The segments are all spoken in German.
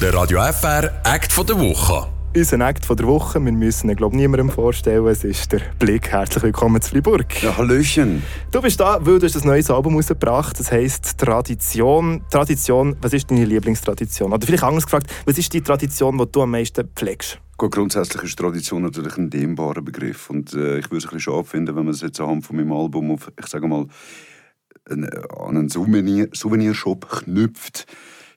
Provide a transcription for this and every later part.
Der Radio FR Act von der Woche. Unser Act von der Woche, wir müssen ihn, glaube niemandem vorstellen, es ist der Blick. Herzlich willkommen zu Freiburg. Ja, Hallöchen. Du bist da, weil du hast ein neues Album rausgebracht, das heisst Tradition. Tradition, was ist deine Lieblingstradition? Oder vielleicht anders gefragt, was ist die Tradition, die du am meisten pflegst? Gut, grundsätzlich ist Tradition natürlich ein dehnbarer Begriff und äh, ich würde es ein bisschen schade finden, wenn man es jetzt anhand von meinem Album auf, ich sage mal, an einen Souvenir, Souvenirshop knüpft.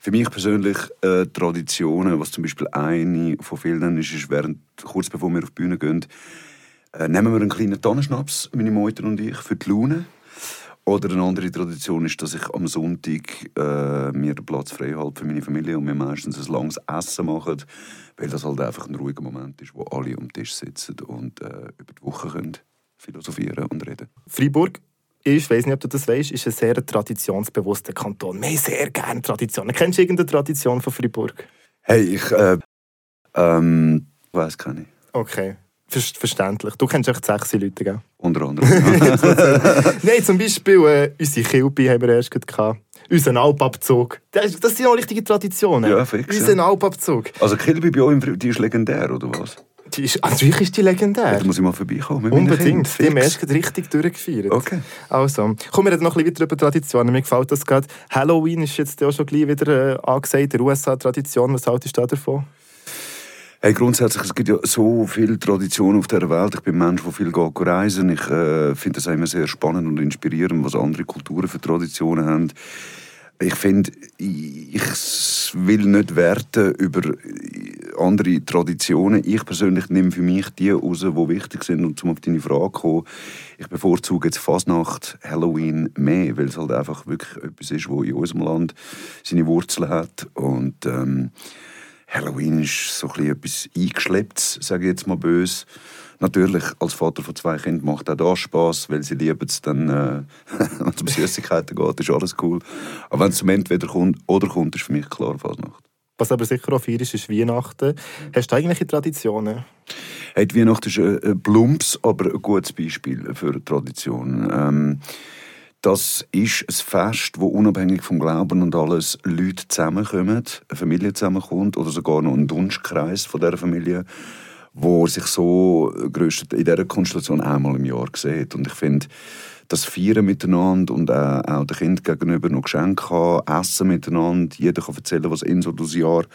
Für mich persönlich äh, Traditionen, was zum Beispiel eine von vielen ist, ist während, kurz bevor wir auf die Bühne gehen, äh, nehmen wir einen kleinen Tannenschnaps, meine Mutter und ich, für die Laune. Oder eine andere Tradition ist, dass ich am Sonntag äh, mir den Platz frei halte für meine Familie und wir meistens ein langes Essen machen, weil das halt einfach ein ruhiger Moment ist, wo alle am Tisch sitzen und äh, über die Woche können philosophieren und reden. Freiburg ich weiß nicht, ob du das weißt, ist ein sehr traditionsbewusster Kanton. Wir haben sehr gerne Traditionen. Kennst du irgendeine Tradition von Freiburg? Hey, ich äh, ähm, weiß keine. Okay. Ver verständlich. Du kennst echt sechs Leute, gell? Unter anderem. Nein, zum Beispiel äh, unsere Kilby haben wir erst gehabt. Unseren Alpabzug. Das, das sind auch richtige Traditionen. Ja, fix. Unseren ja. Alpabzug. Also Kilby bei euch, die ist legendär, oder was? Die ist, natürlich ist die legendär. Ja, da muss ich mal vorbeikommen. Unbedingt. Die haben richtig durchgefeiert. Okay. Also, kommen wir noch ein bisschen über Traditionen. Mir gefällt das gerade. Halloween ist jetzt auch schon gleich wieder äh, angesagt, der USA-Tradition. Was haltest du davon? Hey, grundsätzlich, es gibt ja so viele Traditionen auf der Welt. Ich bin ein Mensch, der viel geht reisen. Ich äh, finde es immer sehr spannend und inspirierend, was andere Kulturen für Traditionen haben. Ich finde, ich will nicht werten über andere Traditionen. Ich persönlich nehme für mich die raus, die wichtig sind. Und zum auf deine Frage zu kommen, ich bevorzuge jetzt Fasnacht, Halloween mehr, weil es halt einfach wirklich etwas ist, wo in unserem Land seine Wurzeln hat. Und ähm, Halloween ist so ein etwas eingeschleppt, sage ich jetzt mal böse. Natürlich, als Vater von zwei Kindern macht auch das Spaß, weil sie lieben es dann, äh, wenn es um Süßigkeiten geht, ist alles cool. Aber wenn es zum Entweder kommt oder kommt, ist für mich klar Fasnacht. Was aber sicher auch viel ist, ist Weihnachten. Hast du irgendwelche Traditionen? Hey, Weihnachten ist ein Plumps, aber ein gutes Beispiel für Traditionen. Ähm, das ist ein Fest, wo unabhängig vom Glauben und alles Leute zusammenkommen, eine Familie zusammenkommt oder sogar noch ein Dunstkreis von der Familie wo sich so in dieser Konstellation einmal im Jahr sieht. Und ich finde, das Feiern miteinander und äh, auch den Kind gegenüber noch Geschenke haben, Essen miteinander, jeder kann erzählen, was ihn so das Jahr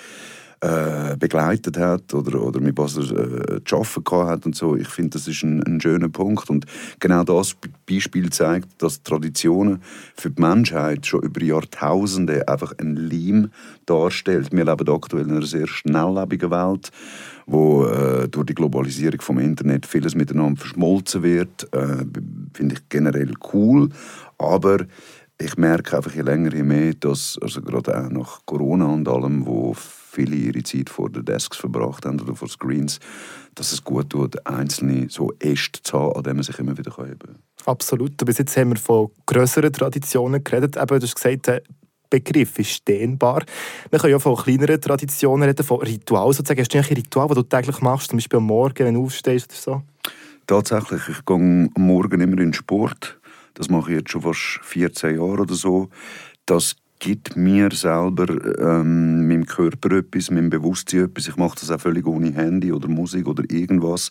äh, begleitet hat oder, oder mit was er äh, zu arbeiten hat und so. Ich finde, das ist ein, ein, schöner Punkt und genau das Beispiel zeigt, dass Traditionen für die Menschheit schon über Jahrtausende einfach ein Leim darstellt. Wir leben aktuell in einer sehr schnelllebigen Welt, wo äh, durch die Globalisierung vom Internet vieles miteinander verschmolzen wird. Äh, finde ich generell cool, aber ich merke einfach je länger, je mehr, dass also gerade auch nach Corona und allem, wo viele ihre Zeit vor den Desks verbracht haben oder vor Screens, dass es gut tut, einzelne so Äste zu haben, an denen man sich immer wieder heben kann. Absolut. Bis jetzt haben wir von größeren Traditionen geredet. Eben, du hast gesagt, der Begriff ist dehnbar. Wir können ja von kleineren Traditionen reden, von Ritualen sozusagen. Hast du ein Ritual, das du täglich machst, zum Beispiel am Morgen, wenn du aufstehst oder so? Tatsächlich. Ich gehe am Morgen immer in den Sport. Das mache ich jetzt schon fast 14 Jahre oder so. Das gibt mir selber, ähm, meinem Körper etwas, meinem Bewusstsein etwas. Ich mache das auch völlig ohne Handy oder Musik oder irgendwas.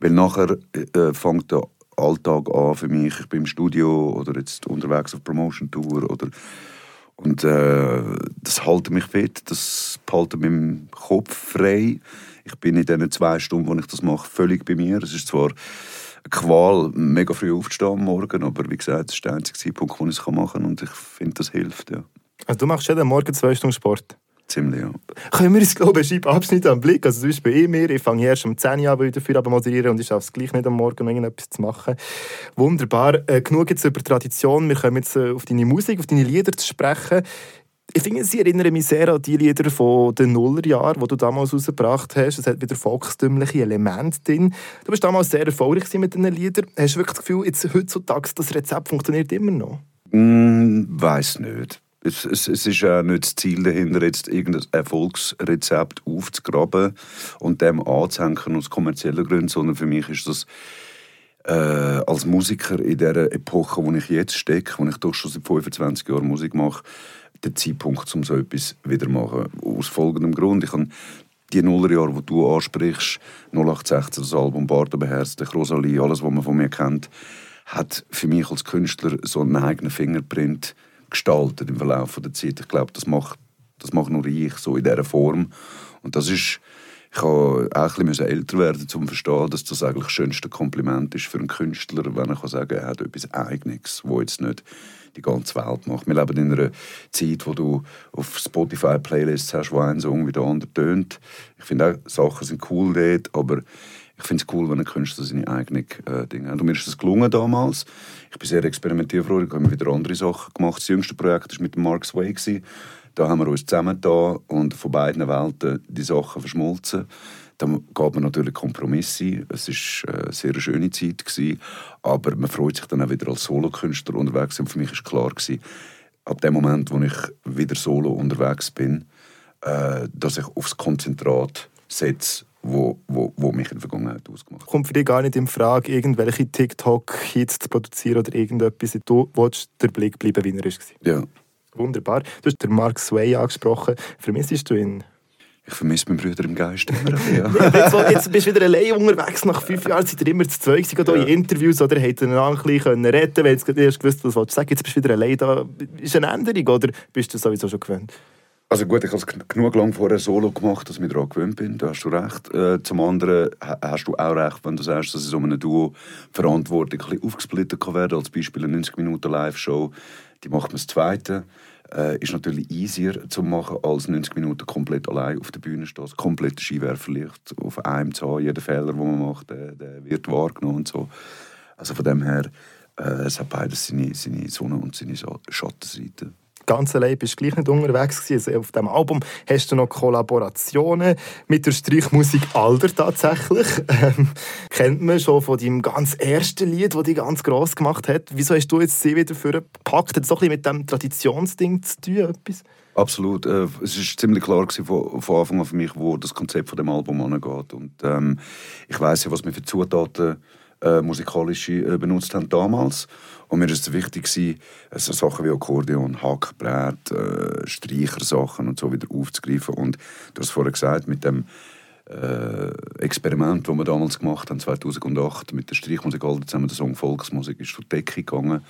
Weil nachher äh, fängt der Alltag an für mich. Ich bin im Studio oder jetzt unterwegs auf Promotion Tour oder und äh, das hält mich fit, das hält meinen Kopf frei. Ich bin in diesen zwei Stunden, wo ich das mache, völlig bei mir. Es ist zwar Qual, mega früh aufzustehen am Morgen, aber wie gesagt, das ist der einzige Zeitpunkt, wo ich es machen kann und ich finde, das hilft, ja. Also du machst jeden Morgen zwei Stunden Sport? Ziemlich, ja. Können wir uns, glaube ich, einen Abschnitt am Blick? Also zum Beispiel ich mir, ich fange erst um 10 Uhr an, weil ich dafür moderieren und ich schaffe es gleich nicht am Morgen, um irgendetwas zu machen. Wunderbar. Äh, genug jetzt über Tradition. Wir kommen jetzt äh, auf deine Musik, auf deine Lieder zu sprechen. Ich finde, sie erinnern mich sehr an die Lieder von den Nullerjahren, die du damals rausgebracht hast. Es hat wieder volkstümliche Elemente drin. Du bist damals sehr erfolgreich mit diesen Liedern. Hast du wirklich das Gefühl, jetzt heutzutage das Rezept funktioniert immer noch? Mm, weiß nicht. Es, es, es, ist ja nicht das Ziel dahinter, jetzt irgendein Erfolgsrezept aufzugraben und dem anzuhängen aus kommerziellen Gründen, sondern für mich ist das äh, als Musiker in der Epoche, wo ich jetzt stecke, wo ich doch schon seit 25 Jahren Musik mache, der Zeitpunkt, um so etwas wieder zu machen. Aus folgendem Grund. Ich habe die Nullerjahre, die du ansprichst, 0816, das Album Bardo beherzigt, Rosalie, alles, was man von mir kennt, hat für mich als Künstler so einen eigenen Fingerprint gestaltet im Verlauf der Zeit. Ich glaube, das macht, das macht nur ich so in dieser Form. Und das ist, ich habe auch ein bisschen älter werden, um zu verstehen, dass das eigentlich das schönste Kompliment ist für einen Künstler, wenn er sagen kann, er hat etwas Eigenes, wo jetzt nicht die ganze Welt macht. Wir leben in einer Zeit, wo du auf Spotify Playlists hast, wo ein Song wie der andere tönt. Ich finde auch, Sachen sind cool dort, aber ich finde es cool, wenn ein Künstler seine eigenen äh, Dinge hat. Und mir ist das gelungen damals. Ich bin sehr experimentierfroh, ich habe wieder andere Sachen gemacht. Das jüngste Projekt war mit Mark Sway. Da haben wir uns zusammengetan und von beiden Welten die Sachen verschmolzen. Dann gab man natürlich Kompromisse. Es war eine sehr schöne Zeit. Gewesen, aber man freut sich dann auch wieder als Solokünstler unterwegs. Und für mich war klar, gewesen, ab dem Moment, wo ich wieder solo unterwegs bin, äh, dass ich aufs Konzentrat setze, wo, wo, wo mich in der Vergangenheit ausgemacht hat. Kommt für dich gar nicht in Frage, irgendwelche TikTok-Hits zu produzieren oder irgendetwas? Du willst der Blick bleiben, wie er war. Ja. Wunderbar. Du hast den Mark Sway angesprochen. Vermissest du ihn? Ich vermisse meinen Bruder im Geist immer. Ja. jetzt, jetzt bist du wieder allein unterwegs. Nach fünf Jahren seid ihr immer zu zweit ja. in Interviews oder ihr einen ein bisschen retten wenn du erst gewusst was du sagen Jetzt bist du wieder allein da. Ist eine Änderung oder bist du sowieso schon gewöhnt? Also gut, ich habe es genug lang vorher solo gemacht, dass ich daran gewöhnt bin. Da hast du recht. Äh, zum anderen hast du auch recht, wenn du sagst, dass es um einem Duo Verantwortung ein bisschen aufgesplittet kann werden Als Beispiel eine 90 Minuten Live-Show, die macht man das Zweite äh, ist natürlich easier zu machen, als 90 Minuten komplett allein auf der Bühne stehen. Das komplette Skiwerferlicht auf einem Zahn. Jeder Fehler, den man macht, der, der, wird wahrgenommen und so. Also von dem her, äh, es hat beides seine, seine Sonne- und seine Schattenseite ganz allein bist du gleich nicht unterwegs. Also auf dem Album hast du noch Kollaborationen mit der Streichmusik Alder tatsächlich. Ähm, kennt man schon von deinem ganz ersten Lied, das dich ganz gross gemacht hat. Wieso hast du jetzt sie wieder gepackt? Hat das so ein bisschen mit dem Traditionsding zu tun? Etwas? Absolut. Äh, es war ziemlich klar von, von Anfang an für mich, wo das Konzept von dem Album angeht. Und ähm, ich weiß ja, was wir für Zutaten äh, musikalische äh, benutzt haben damals. Und mir war es wichtig, gewesen, so Sachen wie Akkordeon, Hackbrett, äh, Streichersachen und so wieder aufzugreifen. Und du hast vorhin gesagt, mit dem äh, Experiment, das wir damals gemacht haben, 2008, mit der Streichmusik all zusammen, der Song Volksmusik, ist zur Decke gegangen.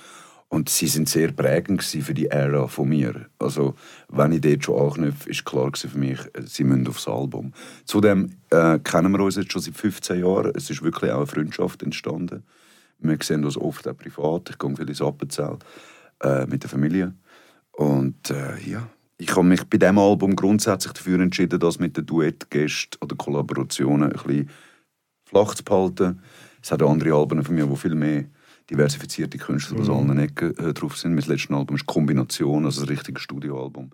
Und sie sind sehr prägend für die Ära von mir. Also, wenn ich dort schon anknüpfe, ist klar für mich, sie müssen aufs Album. Zudem äh, kennen wir uns jetzt schon seit 15 Jahren. Es ist wirklich auch eine Freundschaft entstanden. Wir sehen uns oft auch privat. Ich gehe viel ins Appenzell äh, mit der Familie. Und äh, ja, ich habe mich bei diesem Album grundsätzlich dafür entschieden, das mit den Duettgästen oder Kollaborationen ein bisschen flach zu behalten. Es hat andere Alben von mir, die viel mehr diversifizierte Künstler aus mhm. allen Ecken äh, drauf sind. Mein letztes Album ist Kombination, also ein richtiges Studioalbum.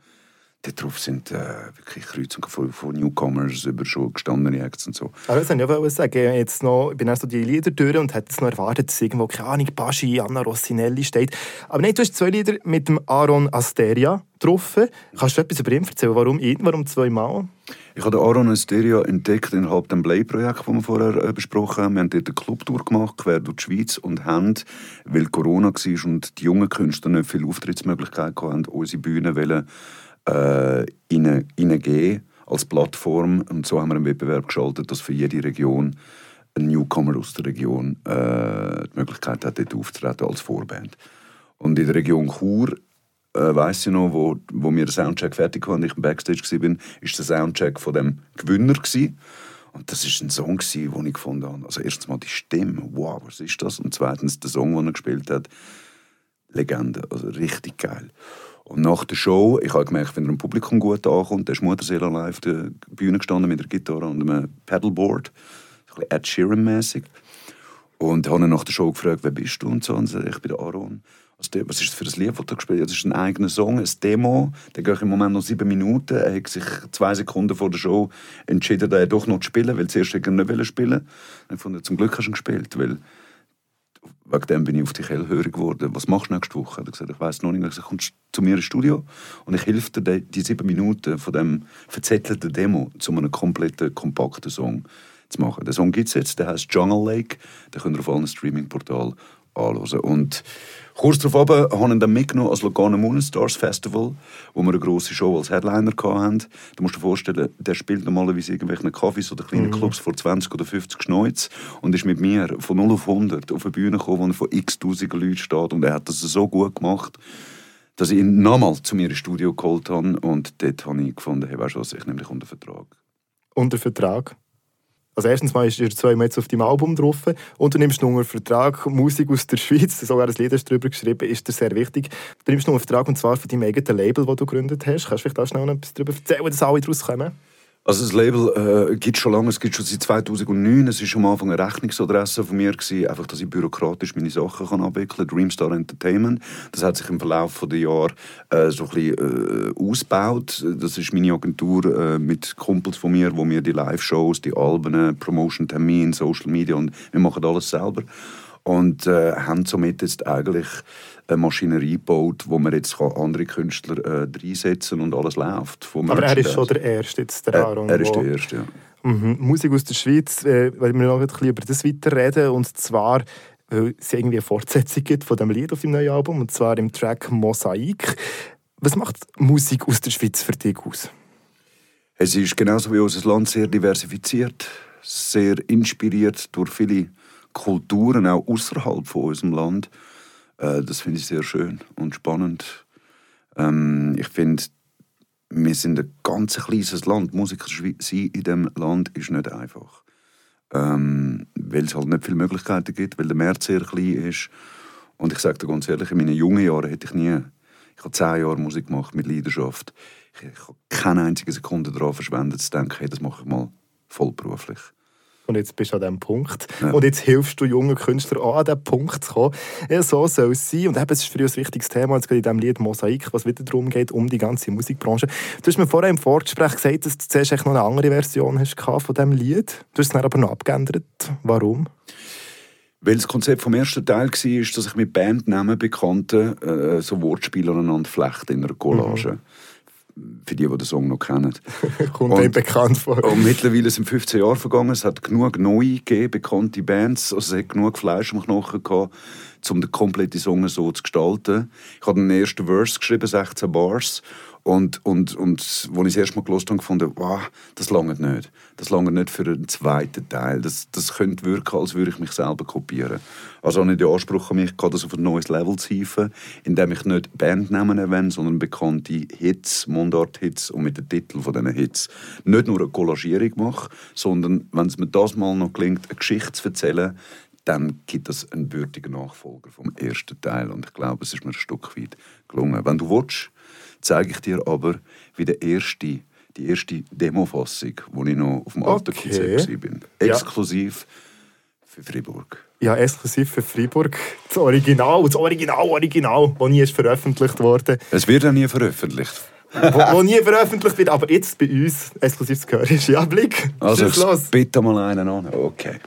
Dort drauf sind äh, wirklich Kreuzungen von, von, Newcomers über schon gestandene Acts und so. Aber das wollte ich sagen. Jetzt noch, ich bin erst so die Lieder durch und hätte es noch erwartet, dass irgendwo, keine Ahnung, Baschi, Anna Rossinelli steht. Aber nein, du hast zwei Lieder mit dem Aaron Asteria getroffen. Kannst du etwas über ihn erzählen? Warum ihn? Warum zweimal? Ich habe den Aaron Asteria entdeckt innerhalb dem Play-Projekt, das wir vorher äh, besprochen haben. Wir haben dort eine Clubtour gemacht, quer durch die Schweiz und haben, weil Corona war und die jungen Künstler nicht viele Auftrittsmöglichkeiten hatten, unsere Bühne wollen, äh, hineingeben als Plattform. Und so haben wir einen Wettbewerb geschaltet, dass für jede Region ein Newcomer aus der Region äh, die Möglichkeit hat, dort aufzutreten als Vorband. Und in der Region Chur äh, weiss ich noch, wo, wo wir den Soundcheck fertig hatten und ich im Backstage war, war der Soundcheck von dem Gewinner. Gewesen. Und das war ein Song, den ich gefunden habe. Also erstens mal die Stimme, wow, was ist das? Und zweitens der Song, den er gespielt hat, Legende, also richtig geil. Und nach der Show, ich habe gemerkt, wenn er im Publikum gut ankommt, der ist Mutterseele auf der Bühne gestanden mit der Gitarre und einem Pedalboard, ein bisschen Ed Sheeran-mäßig. Und habe ihn nach der Show gefragt, wer bist du und so. Und ich bin der Aaron. Also, was ist das für ein Lied, das du gespielt hast? Das ist ein eigener Song, ein Demo. Der geht im Moment noch sieben Minuten. Er hat sich zwei Sekunden vor der Show entschieden, da doch noch zu spielen, weil zuerst er nicht spielen wollte. Ich fand, zum Glück hast du ihn gespielt, weil wegen dem bin ich auf dich hellhörig geworden. Was machst du nächste Woche? Er hat gesagt, ich weiß noch nicht. Er gesagt, kommst zu mir ins Studio und ich helfe dir, die sieben Minuten von dem verzettelten Demo zu einem kompletten, kompakten Song zu machen. Der Song gibt es jetzt, der heißt Jungle Lake. Den könnt ihr auf allen Streaming-Portalen anhören. Und kurz darauf habe ich dann mitgenommen als Lugano Moon Stars Festival, wo wir eine grosse Show als Headliner hatten. Da musst du dir vorstellen, der spielt normalerweise irgendwelche Kaffees oder kleinen mhm. Clubs vor 20 oder 50 Schneuz und ist mit mir von 0 auf 100 auf eine Bühne gekommen, wo er von x tausend Leuten steht und er hat das so gut gemacht, dass ich ihn nochmal zu mir ins Studio geholt habe und dort habe ich gefunden, hey, weißt du was, ich nehme dich unter Vertrag. Unter Vertrag? Also erstens mal ist ihr zweimal jetzt auf deinem Album drauf und du nimmst einen Vertrag, Musik aus der Schweiz, sogar ein Lied hast darüber geschrieben, ist dir sehr wichtig. Du nimmst einen Vertrag und zwar von deinem eigenen Label, das du gegründet hast. Kannst du vielleicht auch schnell etwas darüber erzählen, dass alle daraus kommen? Also das Label äh, gibt schon lange, es gibt schon seit 2009. Es war am Anfang eine Rechnungsadresse von mir, gewesen, einfach, dass ich bürokratisch meine Sachen kann abwickeln kann. Dreamstar Entertainment. Das hat sich im Verlauf der Jahre äh, so ein bisschen äh, ausgebaut. Das ist meine Agentur äh, mit Kumpels von mir, wo wir die Live-Shows, die Alben, Promotion-Termine, Social Media und wir machen alles selber. Und äh, haben somit jetzt eigentlich eine Maschinerie gebaut, wo man jetzt andere Künstler äh, reinsetzen und alles läuft. Aber er ist schon der Erste jetzt, der Aaron. Er ist der Erste, ja. Mhm. Musik aus der Schweiz, äh, weil wir noch ein bisschen über das weiterreden und zwar weil es irgendwie eine Fortsetzung gibt von dem Lied auf dem neuen Album und zwar im Track Mosaik. Was macht Musik aus der Schweiz für dich aus? Es ist genauso wie unser Land sehr diversifiziert, sehr inspiriert durch viele Kulturen auch außerhalb von unserem Land. Äh, das finde ich sehr schön und spannend. Ähm, ich finde, wir sind ein ganz kleines Land. Musiker sein in diesem Land ist nicht einfach. Ähm, weil es halt nicht viele Möglichkeiten gibt, weil der Markt sehr klein ist. Und ich sage dir ganz ehrlich, in meinen jungen Jahren hätte ich nie, ich habe zehn Jahre Musik gemacht mit Leidenschaft. Ich, ich habe keine einzige Sekunde daran verschwendet, zu denken, hey, das mache ich mal vollberuflich und jetzt bist du an diesem Punkt. Ja. Und jetzt hilfst du jungen Künstlern auch an diesen Punkt zu kommen. Ja, so soll es sein. Und eben, es ist für uns ein wichtiges Thema, jetzt in diesem Lied Mosaik, was wieder darum geht, um die ganze Musikbranche. Du hast mir vorher im Vorgespräch gesagt, dass du zuerst noch eine andere Version hast von diesem Lied. Du hast es dann aber noch abgeändert. Warum? Weil das Konzept vom ersten Teil war, dass ich mit Bandnamen Bekannten äh, so Wortspiele aneinander flechte in einer Collage. Mhm für die, die den Song noch kennen. Kommt und, bekannt vor. Und mittlerweile sind 15 Jahre vergangen. Es hat genug neue gegeben, bekannte Bands. Also es hat genug Fleisch am Knochen gehabt, um den kompletten Song so zu gestalten. Ich habe den ersten Verse geschrieben, 16 Bars. Und, und, und als ich das erste Mal gelesen habe, fand wow, das lange nicht. Das lange nicht für einen zweiten Teil. Das, das könnte wirken, als würde ich mich selber kopieren. Also habe ich den Anspruch an mich gehabt, das auf ein neues Level zu hieven, indem ich nicht Bandnamen erwähne, sondern bekannte Hits, Mundart-Hits und mit den Titeln von diesen Hits nicht nur eine Collagierung mache, sondern, wenn es mir das mal noch gelingt, eine Geschichte zu erzählen, dann gibt es einen würdigen Nachfolger vom ersten Teil. Und ich glaube, es ist mir ein Stück weit gelungen. Wenn du willst, zeige ich dir aber, wie der erste, die erste Demofassung, wo ich noch auf dem alten okay. Konzept war. Exklusiv ja. für Fribourg. Ja, exklusiv für Freiburg. Das Original, das Original, Original, das nie ist veröffentlicht wurde. Es wird ja nie veröffentlicht. wo, wo, nie veröffentlicht wird, aber jetzt bei uns exklusiv zu hören ist. Ja, Blick. Also, los. bitte mal einen an. Okay.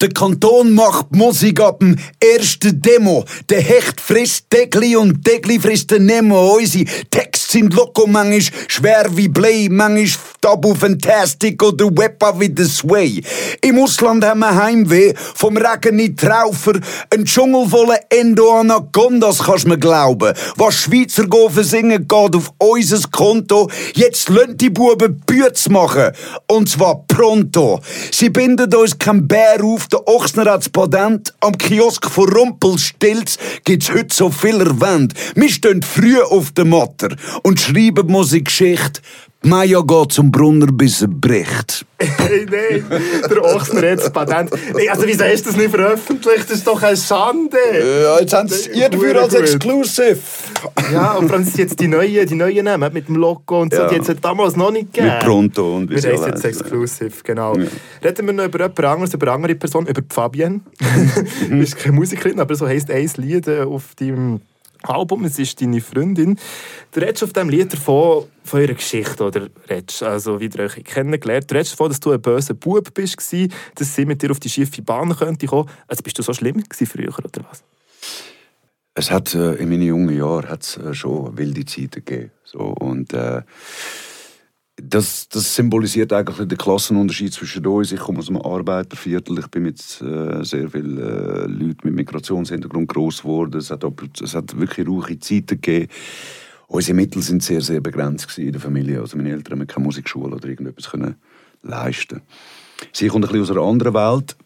Der Kanton macht Musik ab dem ersten Demo. Der Hecht frisst Degli und Degli frisst den Nemo. Unsere Texte sind loco, manchmal schwer wie Blei, manchmal Tabu Fantastic oder Webba wie The Sway. Im Ausland haben wir Heimweh, vom Regen in Traufer, ein Dschungel voller Endo-Anacondas, kannst mir glauben. Was Schweizer go singen geht auf unser Konto. Jetzt lönt die Buben Bütz machen. Und zwar pronto. Sie binden uns kein Bär auf, der Ochsner hat's Patent. Am Kiosk von Rumpelstilz gibt's heute so viel erwähnt. Wir stehen früh auf der Matter und schreiben Musikgeschichte. Maja geht zum Brunner, bis er bricht. Hey, nein, der Ochsner hat das Patent. Hey, also, wieso hast du das nicht veröffentlicht? Das ist doch eine Schande. Ja, jetzt haben sie ihr dafür als Exclusive. Ja, und vor allem sind jetzt die neuen, die neuen Namen mit dem Logo und so, ja. die hat es damals noch nicht gegeben. Mit Pronto und Wir heißen jetzt Exclusive, genau. Ja. Reden wir noch über jemand anderes, über eine andere Person, über Fabienne. Mhm. ist keine Musikerin, aber so heisst ein Lied äh, auf deinem Album, es ist deine Freundin. Du redest auf diesem Lied davon, von ihrer Geschichte, oder redest, also wie ihr euch kennengelernt. Du redest davon, dass du ein böser Bub bist, dass sie mit dir auf die schiefe Bahn könnte kommen. Also bist du so schlimm früher, oder was? Es hat, äh, in meinen jungen Jahren hat es äh, schon wilde Zeiten gegeben. So, und äh, das, das symbolisiert eigentlich den Klassenunterschied zwischen uns. Ich komme aus einem Arbeiterviertel, ich bin mit äh, sehr vielen äh, Leuten mit Migrationshintergrund groß geworden. Es hat, es hat wirklich ruhige Zeiten gegeben. Unsere Mittel sind sehr, sehr begrenzt in der Familie. Also meine Eltern haben keine Musikschule oder irgendetwas können leisten. Sie kommt ein bisschen aus einer anderen Welt,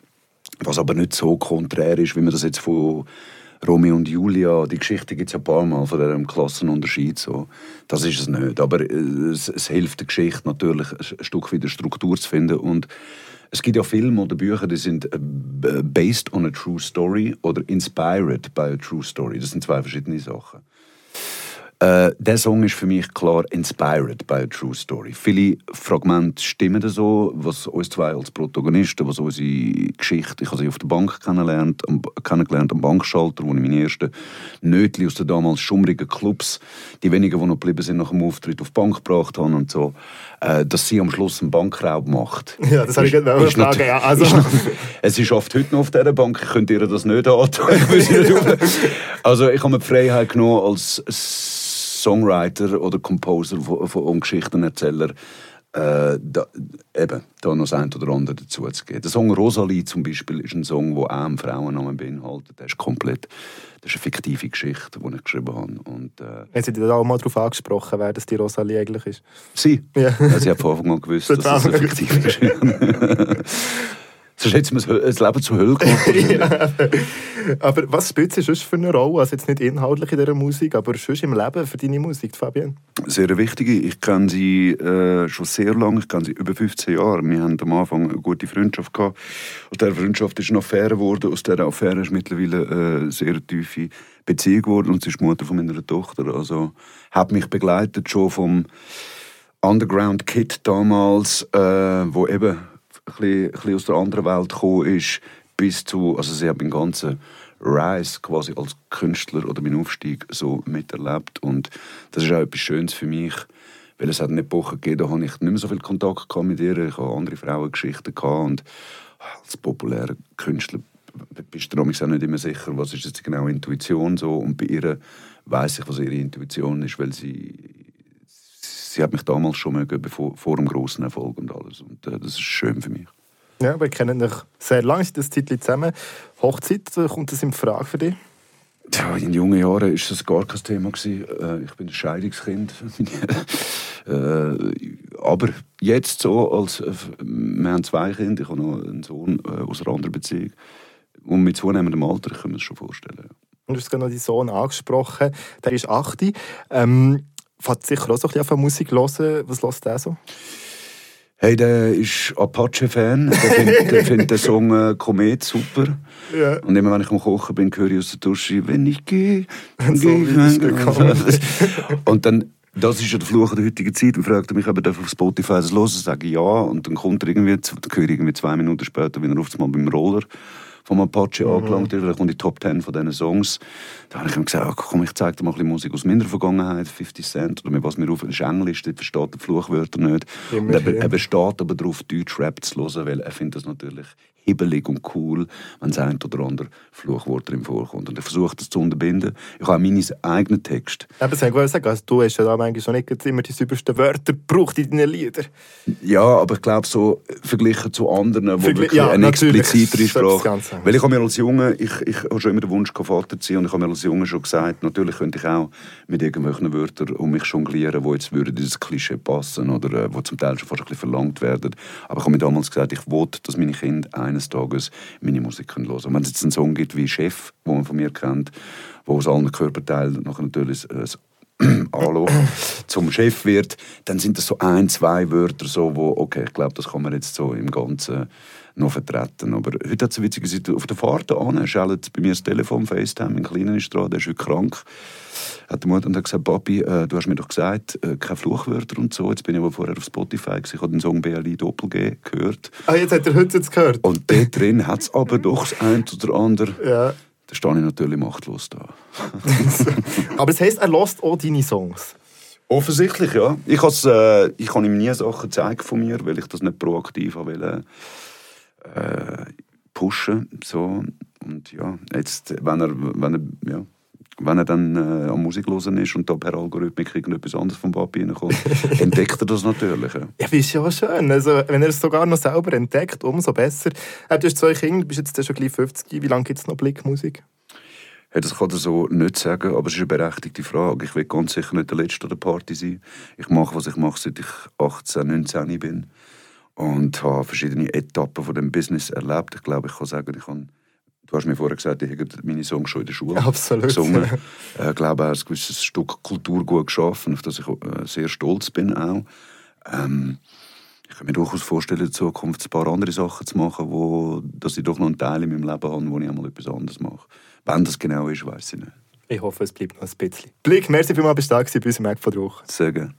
was aber nicht so konträr ist, wie man das jetzt von Romeo und Julia, die Geschichte gibt es ja ein paar Mal von diesem Klassenunterschied. So. Das ist es nicht. Aber äh, es, es, hilft der Geschichte natürlich, ein Stück wieder Struktur zu finden. Und es gibt ja Filme oder Bücher, die sind äh, based on a true story oder inspired by a true story. Das sind zwei verschiedene Sachen. Äh, der Song ist für mich klar inspired by a true story. Viele Fragmente stimmen so, was uns zwei als Protagonisten, was unsere Geschichte, ich habe sie auf der Bank kennengelernt, am, kennengelernt am Bankschalter, wo ich meine ersten Nötli aus den damals schummrigen Clubs, die wenigen, die noch geblieben sind, nach dem Auftritt auf die Bank gebracht haben und so, äh, dass sie am Schluss einen Bankraub macht. Ja, das habe ich gerade eine Frage. Ja, also. Ist es ist oft heute noch auf dieser Bank, ich könnte ihr das nicht antun. also ich habe mir die Freiheit genommen als Songwriter oder Composer von, von, und Geschichtenerzähler äh, da, eben, da noch das ein oder andere dazu zu geben. Der Song «Rosalie» zum Beispiel ist ein Song, der auch einen Frauennamen beinhaltet. Der ist komplett, das ist eine fiktive Geschichte, die ich geschrieben habe. Und, äh, Haben Sie da auch mal darauf angesprochen, wer das die Rosalie eigentlich ist? Sie? Ja. ja sie hat von Anfang an gewusst, dass es eine fiktive Geschichte ist. Sonst hätte es mir das Leben zur Hölle gemacht. ja. Aber was spielt sie sonst für eine Rolle? Also jetzt nicht inhaltlich in dieser Musik, aber sonst im Leben für deine Musik, Fabian? Sehr wichtige. Ich kenne sie äh, schon sehr lange. Ich kenne sie über 15 Jahre. Wir haben am Anfang eine gute Freundschaft gehabt. Aus dieser Freundschaft ist eine Affäre geworden. Aus dieser Affäre ist mittlerweile eine sehr tiefe Beziehung geworden. Und sie ist die Mutter von meiner Tochter. Also hat mich begleitet schon vom Underground Kid damals, äh, wo eben ein bisschen, aus der anderen Welt gekommen ist, bis zu, also sie haben den ganzen Rise quasi als Künstler oder meinen Aufstieg so miterlebt. Und das ist auch etwas Schönes für mich, weil es hat eine Epoche gegeben, da habe ich nicht mehr so viel Kontakt mit ihr, ich habe andere Frauengeschichten gehabt und als populärer Künstler bist du auch nicht immer sicher, was ist jetzt genau Intuition so. Und bei ihr weiß ich, was ihre Intuition ist, weil sie sie hat mich damals schon mögen, bevor, vor dem großen Erfolg und alles. Und äh, das ist schön für mich. Ja, wir kennen dich sehr lange, das Zeit zusammen. Hochzeit, äh, kommt das in Frage für dich? Ja, in jungen Jahren war das gar kein Thema. Äh, ich bin ein Scheidungskind. Äh, aber jetzt so, als wir haben zwei Kinder, ich habe noch einen Sohn aus einer anderen Beziehung. Und mit zunehmendem Alter können wir es schon vorstellen. Und du hast gerade noch deinen Sohn angesprochen, der ist 8. Ähm, fährt sicher auch so ein bisschen auf Musik hören. Was hört der so? Hey, der ist Apache-Fan. Der findet find den Song äh, Komet super. Ja. Und immer wenn ich am Kochen bin, höre ich aus der Dusche, wenn ich gehe, dann so gehe ich. Und dann, das ist ja der Fluch der heutigen Zeit. Man fragt mich, ob er auf Spotify das hören sage ich ja. Und dann kommt er irgendwie, dann höre ich irgendwie zwei Minuten später wieder auf einmal beim Roller vom Apache mhm. angelangt ist. Vielleicht kommt die Top 10 von diesen Songs. Da habe ich ihm gesagt, komm, ich zeige dir mal ein bisschen Musik aus meiner Vergangenheit, 50 Cent, oder mit was mir auf, das ist Englisch, dort versteht der Fluchwörter nicht. und er, er besteht aber darauf, Deutsch Rap zu hören, weil er findet das natürlich hibbelig und cool, wenn das ein oder andere Fluchwort drin vorkommt. Und ich versuche das zu unterbinden. Ich habe meinen eigenen Text. Aber ich wollte sagen, also du hast ja da manchmal schon nicht immer die saubersten Wörter gebraucht in deinen Liedern. Ja, aber ich glaube so, verglichen zu anderen, wo Vergl wirklich ja, eine explizitere Sprache... Weil ich habe mir als Junge, ich, ich habe schon immer den Wunsch, Vater zu sein, und ich habe mir als Junge schon gesagt, natürlich könnte ich auch mit irgendwelchen Wörtern um mich jonglieren, die jetzt würden das Klischee passen oder äh, wo zum Teil schon fast ein bisschen verlangt werden. Aber ich habe mir damals gesagt, ich wollte, dass meine Kinder eines Tages meine Musik hören können. Wenn es jetzt einen Song gibt wie «Chef», den man von mir kennt, wo aus allen Körperteilen nachher natürlich äh, Hallo, zum Chef wird, dann sind das so ein, zwei Wörter, so, wo, okay, ich glaube, das kann man jetzt so im Ganzen noch vertreten. Aber heute hat es eine witzige Situation. Auf der Fahrt an schaltet bei mir das Telefon, FaceTime, ein Kleiner ist dran, der ist heute krank. Hat die Mutter und hat gesagt, Papi, äh, du hast mir doch gesagt, äh, keine Fluchwörter und so. Jetzt bin ich aber vorher auf Spotify, ich habe den Song BLI Doppel G gehört. Ah, jetzt hat er heute jetzt gehört? Und dort drin hat es aber doch das ein oder andere... Ja. Da stehe ich natürlich machtlos da. aber das heisst, er lässt auch deine Songs? Offensichtlich, ja. Ich, äh, ich kann ihm nie Sachen zeigen von mir, weil ich das nicht proaktiv will äh, pushen. So. Und ja, jetzt, wenn er, wenn er ja, wenn er dann äh, an Musik hören ist und da per Algorithmik irgendetwas anderes vom Papi reinkommt, entdeckt er das natürlich. Ja, ja ist ja schön. Also, wenn er es sogar noch selber entdeckt, umso besser. Äh, du hast zwei Kinder, du bist jetzt schon gleich 50. Wie lange gibt es noch Blickmusik? Ja, das kann ich so nicht sagen, aber es ist eine berechtigte Frage. Ich will ganz sicher nicht der Letzte an der Party sein. Ich mache, was ich mache, seit ich 18, 19 bin. Und habe verschiedene Etappen von dem Business erlebt. Ich glaube, ich kann sagen, ich habe Du hast mir vorher gesagt, ich habe meine Songs schon in der Schule Absolut. gesungen. Ich äh, glaube, er hat ein gewisses Stück Kultur gut geschaffen, auf das ich äh, sehr stolz bin auch. Ähm, ich kann mir durchaus vorstellen, in Zukunft ein paar andere Sachen zu machen, wo, dass ich doch noch einen Teil in meinem Leben habe, wo ich einmal etwas anderes mache. Wann das genau ist, weiß ich nicht. Ich hoffe, es bleibt noch ein bisschen. Blick, merci vielmals, dass du da bei unserem Mac von der Woche. Sehr gerne.